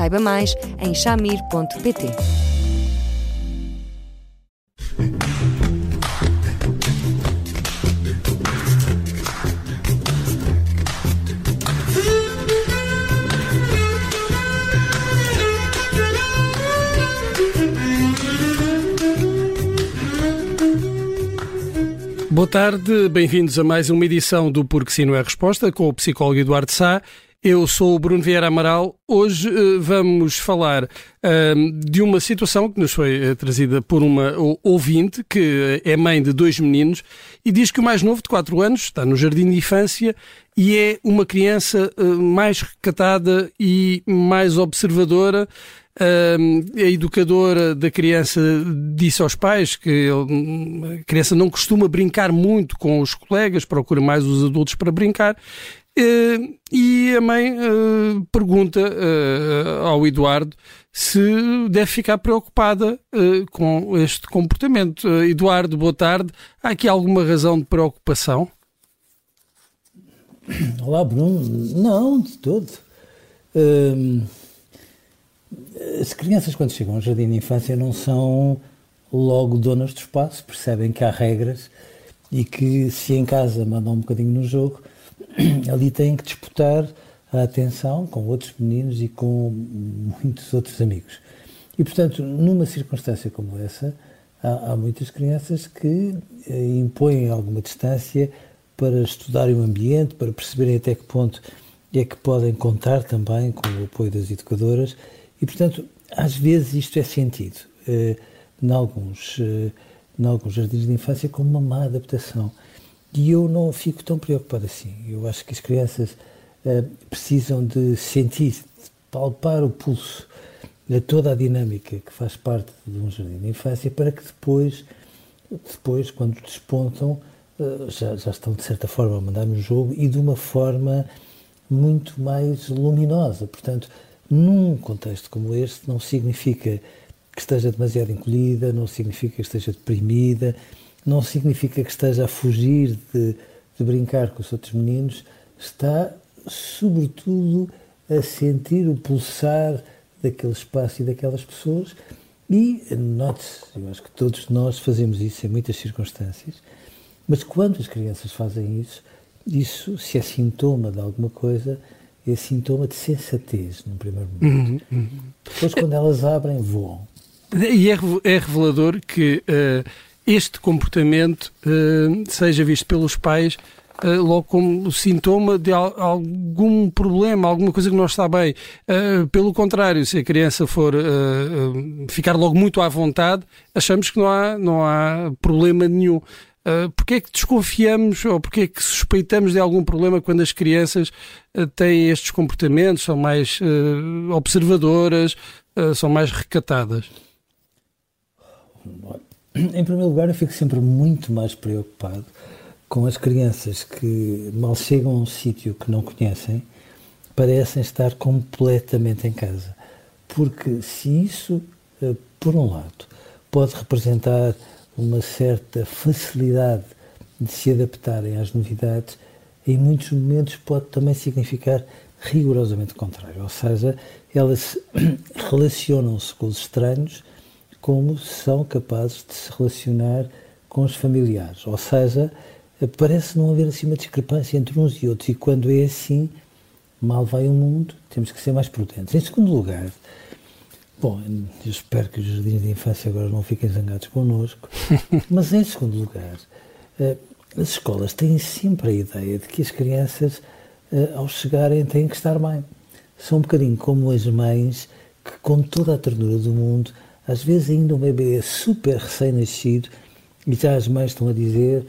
Saiba mais em chamir.pt. Boa tarde, bem-vindos a mais uma edição do Porque Sim Não é Resposta com o psicólogo Eduardo Sá. Eu sou o Bruno Vieira Amaral. Hoje uh, vamos falar uh, de uma situação que nos foi uh, trazida por uma ouvinte que é mãe de dois meninos e diz que o mais novo, de 4 anos, está no jardim de infância e é uma criança mais recatada e mais observadora. a educadora da criança disse aos pais que a criança não costuma brincar muito com os colegas, procura mais os adultos para brincar e a mãe uh, pergunta uh, ao Eduardo se deve ficar preocupada com este comportamento. Eduardo, boa tarde. Há aqui alguma razão de preocupação? Olá, Bruno. Não, de todo. Hum, as crianças, quando chegam ao jardim de infância, não são logo donas do espaço, percebem que há regras e que se em casa mandam um bocadinho no jogo, ali têm que disputar a atenção com outros meninos e com muitos outros amigos. E, portanto, numa circunstância como essa, há, há muitas crianças que eh, impõem alguma distância para estudarem o ambiente, para perceberem até que ponto é que podem contar também com o apoio das educadoras e, portanto, às vezes isto é sentido, eh, em, alguns, eh, em alguns jardins de infância, como uma má adaptação. E eu não fico tão preocupado assim. Eu acho que as crianças uh, precisam de sentir, de palpar o pulso de toda a dinâmica que faz parte de um jardim de infância para que depois, depois quando despontam, uh, já, já estão de certa forma a mandar no jogo e de uma forma muito mais luminosa. Portanto, num contexto como este, não significa que esteja demasiado encolhida, não significa que esteja deprimida, não significa que esteja a fugir de, de brincar com os outros meninos, está, sobretudo, a sentir o pulsar daquele espaço e daquelas pessoas. E, note-se, eu acho que todos nós fazemos isso em muitas circunstâncias, mas quando as crianças fazem isso, isso, se é sintoma de alguma coisa, é sintoma de sensatez, num primeiro momento. Uhum, uhum. Depois, quando elas abrem, voam. E é, é revelador que uh, este comportamento uh, seja visto pelos pais uh, logo como sintoma de al algum problema, alguma coisa que não está bem. Uh, pelo contrário, se a criança for ficar logo muito à vontade, achamos que não há, não há problema nenhum. Uh, porque é que desconfiamos ou porque é que suspeitamos de algum problema quando as crianças uh, têm estes comportamentos, são mais uh, observadoras, são mais recatadas? Em primeiro lugar, eu fico sempre muito mais preocupado com as crianças que mal chegam a um sítio que não conhecem, parecem estar completamente em casa. Porque se isso, eh, por um lado, pode representar uma certa facilidade de se adaptarem às novidades, em muitos momentos pode também significar rigorosamente o contrário. Ou seja, elas relacionam-se com os estranhos como são capazes de se relacionar com os familiares. Ou seja, parece não haver assim uma discrepância entre uns e outros. E quando é assim, mal vai o mundo, temos que ser mais prudentes. Em segundo lugar, bom, eu espero que os jardins de infância agora não fiquem zangados connosco, mas em segundo lugar, eh, as escolas têm sempre a ideia de que as crianças, eh, ao chegarem, têm que estar bem. São um bocadinho como as mães que, com toda a ternura do mundo, às vezes ainda um bebê é super recém-nascido e já as mães estão a dizer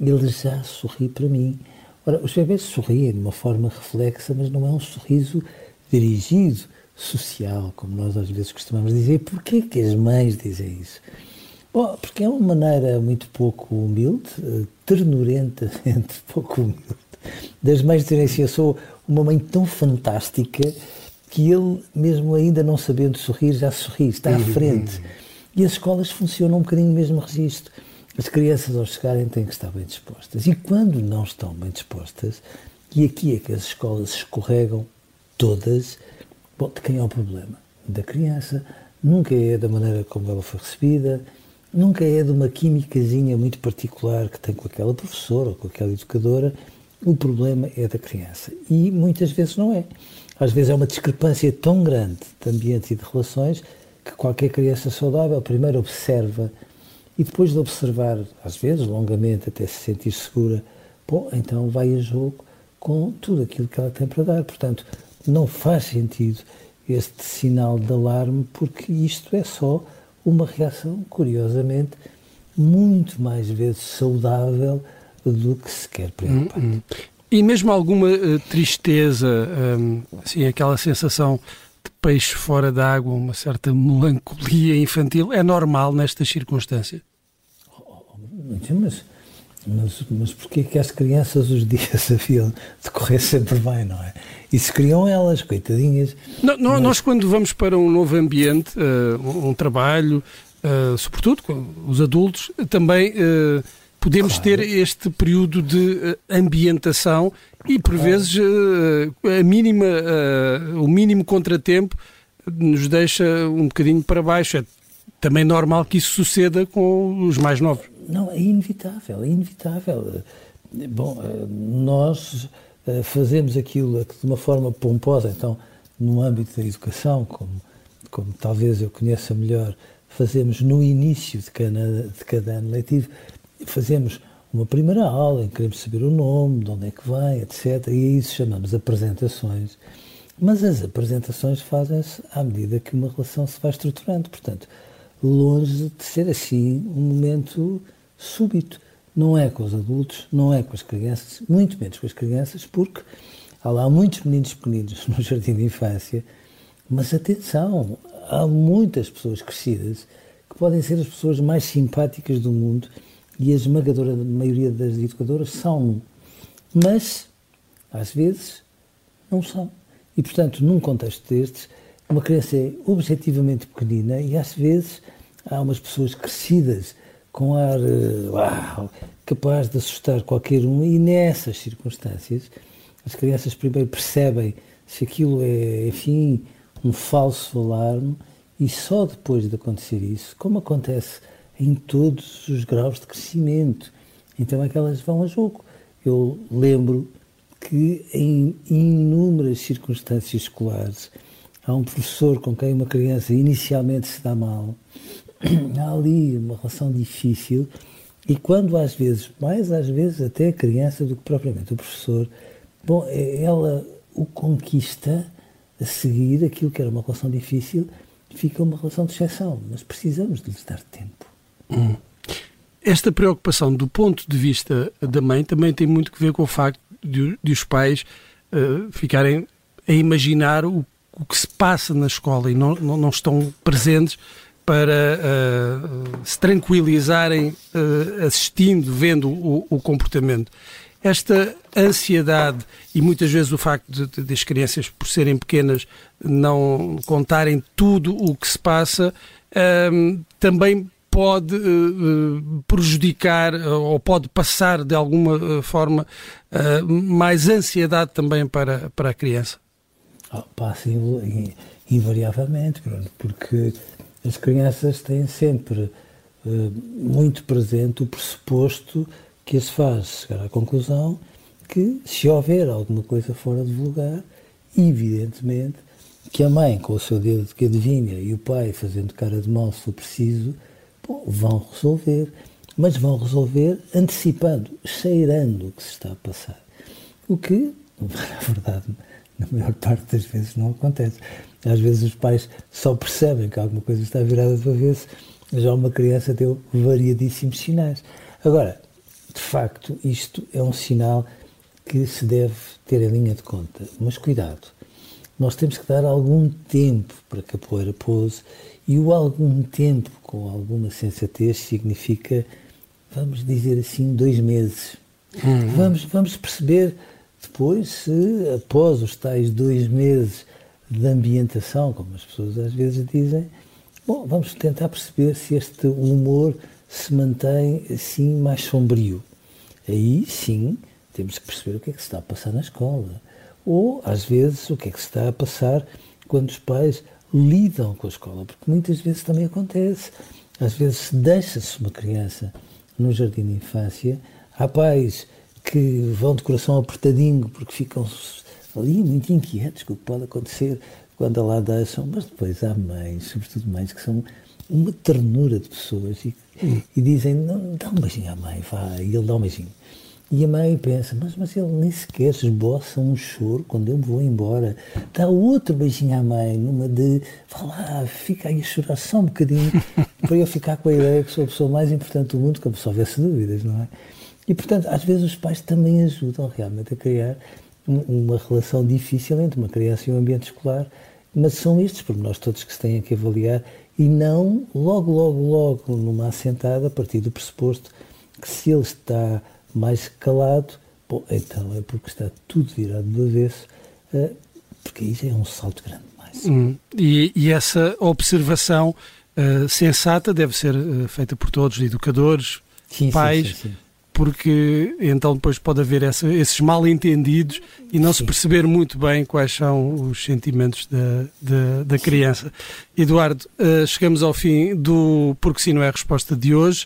ele já sorri para mim. Ora, os bebês sorriem de uma forma reflexa, mas não é um sorriso dirigido, social, como nós às vezes costumamos dizer. Porquê que as mães dizem isso? Bom, porque é uma maneira muito pouco humilde, eh, ternurenta, entre pouco humilde, das mães dizerem assim, eu sou uma mãe tão fantástica que ele, mesmo ainda não sabendo sorrir, já sorri, está à uhum. frente. E as escolas funcionam um bocadinho no mesmo registro. As crianças, ao chegarem, têm que estar bem dispostas. E quando não estão bem dispostas, e aqui é que as escolas escorregam todas, bom, de quem é o problema? Da criança. Nunca é da maneira como ela foi recebida, nunca é de uma químicazinha muito particular que tem com aquela professora ou com aquela educadora. O problema é da criança. E muitas vezes não é. Às vezes é uma discrepância tão grande de ambiente e de relações que qualquer criança saudável primeiro observa e depois de observar, às vezes longamente, até se sentir segura, bom, então vai a jogo com tudo aquilo que ela tem para dar. Portanto, não faz sentido este sinal de alarme, porque isto é só uma reação, curiosamente, muito mais vezes saudável do que sequer preocupante. Hum, hum. E mesmo alguma uh, tristeza, um, assim, aquela sensação de peixe fora d'água, uma certa melancolia infantil, é normal nestas circunstâncias? Mas, mas, mas porquê que as crianças os dias haviam de correr sempre bem, não é? E se criam elas, coitadinhas. Não, não, mas... Nós, quando vamos para um novo ambiente, uh, um, trabalho, uh, sobretudo os adultos, também podemos claro. ter este período de ambientação e, por vezes, a mínima, o mínimo contratempo nos deixa um bocadinho para baixo. É também normal que isso suceda com os mais novos. Não, é inevitável, é inevitável. Bom, nós eh, fazemos aquilo de uma forma pomposa, então, no âmbito da educação, como, como talvez eu conheça melhor, fazemos no início de cada, de cada ano letivo, fazemos uma primeira aula em que queremos saber o nome, de onde é que vem, etc. E a isso chamamos apresentações. Mas as apresentações fazem-se à medida que uma relação se vai estruturando. Portanto, longe de ser assim um momento súbito. Não é com os adultos, não é com as crianças, muito menos com as crianças, porque há lá muitos meninos pequeninos no jardim de infância, mas atenção, há muitas pessoas crescidas que podem ser as pessoas mais simpáticas do mundo e a esmagadora maioria das educadoras são, mas às vezes não são. E portanto, num contexto destes, uma criança é objetivamente pequenina e às vezes há umas pessoas crescidas com ar eh, uau, capaz de assustar qualquer um, e nessas circunstâncias as crianças primeiro percebem se aquilo é, enfim, um falso alarme e só depois de acontecer isso, como acontece em todos os graus de crescimento, então é que elas vão a jogo. Eu lembro que em inúmeras circunstâncias escolares há um professor com quem uma criança inicialmente se dá mal há ali uma relação difícil e quando às vezes, mais às vezes até a criança do que propriamente o professor, bom, é, ela o conquista a seguir aquilo que era uma relação difícil, fica uma relação de exceção, mas precisamos de lhes dar tempo. Esta preocupação do ponto de vista da mãe também tem muito que ver com o facto de, de os pais uh, ficarem a imaginar o, o, que se passa na escola e não, não, não estão presentes para uh, se tranquilizarem uh, assistindo, vendo o, o, comportamento. Esta ansiedade e muitas vezes o facto de, de, de, as crianças, por serem pequenas, não contarem tudo o que se passa, uh, também pode prejudicar ou pode passar de alguma forma mais ansiedade também para, para a criança. Oh, passa invariavelmente, porque as crianças têm sempre uh, muito presente o pressuposto que se faz chegar à conclusão que se houver alguma coisa fora de lugar, evidentemente que a mãe com o seu dedo que adivinha e o pai fazendo cara de mal se for preciso, bom, vão resolver, mas vão resolver antecipando, cheirando o que se está a passar. O que, na verdade, na maior parte das vezes não acontece. Às vezes os pais só percebem que alguma coisa está virada do avesso, já uma criança deu variadíssimos sinais. Agora, de facto, isto é um sinal que se deve ter em linha de conta. Mas cuidado, nós temos que dar algum tempo para que a poeira pouse e o algum tempo com alguma sensatez significa, vamos dizer assim, dois meses. Uhum. Vamos, vamos perceber depois se, após os tais dois meses de ambientação, como as pessoas às vezes dizem, bom, vamos tentar perceber se este humor se mantém assim mais sombrio. Aí sim temos que perceber o que é que se está a passar na escola ou, às vezes, o que é que se está a passar quando os pais lidam com a escola, porque muitas vezes também acontece. Às vezes deixa-se uma criança no jardim de infância, há pais que vão de coração apertadinho porque ficam ali muito inquietos com o que pode acontecer quando a lá deixam, mas depois há mães, sobretudo mães, que são uma ternura de pessoas e, e dizem, não, dá um beijinho à mãe, vai, e ele dá um beijinho. E a mãe pensa, mas, mas ele nem sequer esboça um choro quando eu me vou embora. Dá outro beijinho à mãe, numa de, vá lá, fica aí a chorar só um bocadinho, para eu ficar com a ideia que sou a pessoa mais importante do mundo, como se houvesse dúvidas, não é? E, portanto, às vezes os pais também ajudam realmente a criar uma relação difícil entre uma criança e um ambiente escolar, mas são estes pormenores todos que se têm que avaliar e não logo, logo, logo, numa assentada, a partir do pressuposto que se ele está mais calado, bom, então é porque está tudo virado do avesso, uh, porque aí já é um salto grande mais. Hum, e, e, essa observação uh, sensata deve ser uh, feita por todos, educadores, sim, pais, sim, sim, porque então depois pode haver essa, esses mal-entendidos e não se perceber muito bem quais são os sentimentos da, da, da criança. Eduardo, chegamos ao fim do Porque Sim Não é a Resposta de hoje.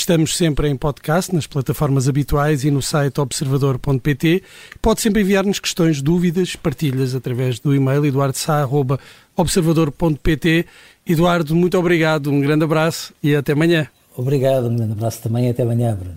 Estamos sempre em podcast, nas plataformas habituais e no site observador.pt. Pode sempre enviar-nos questões, dúvidas, partilhas através do e-mail eduardosá.observador.pt. Eduardo, muito obrigado, um grande abraço e até amanhã. Obrigado, um grande abraço também e até amanhã, Bruno.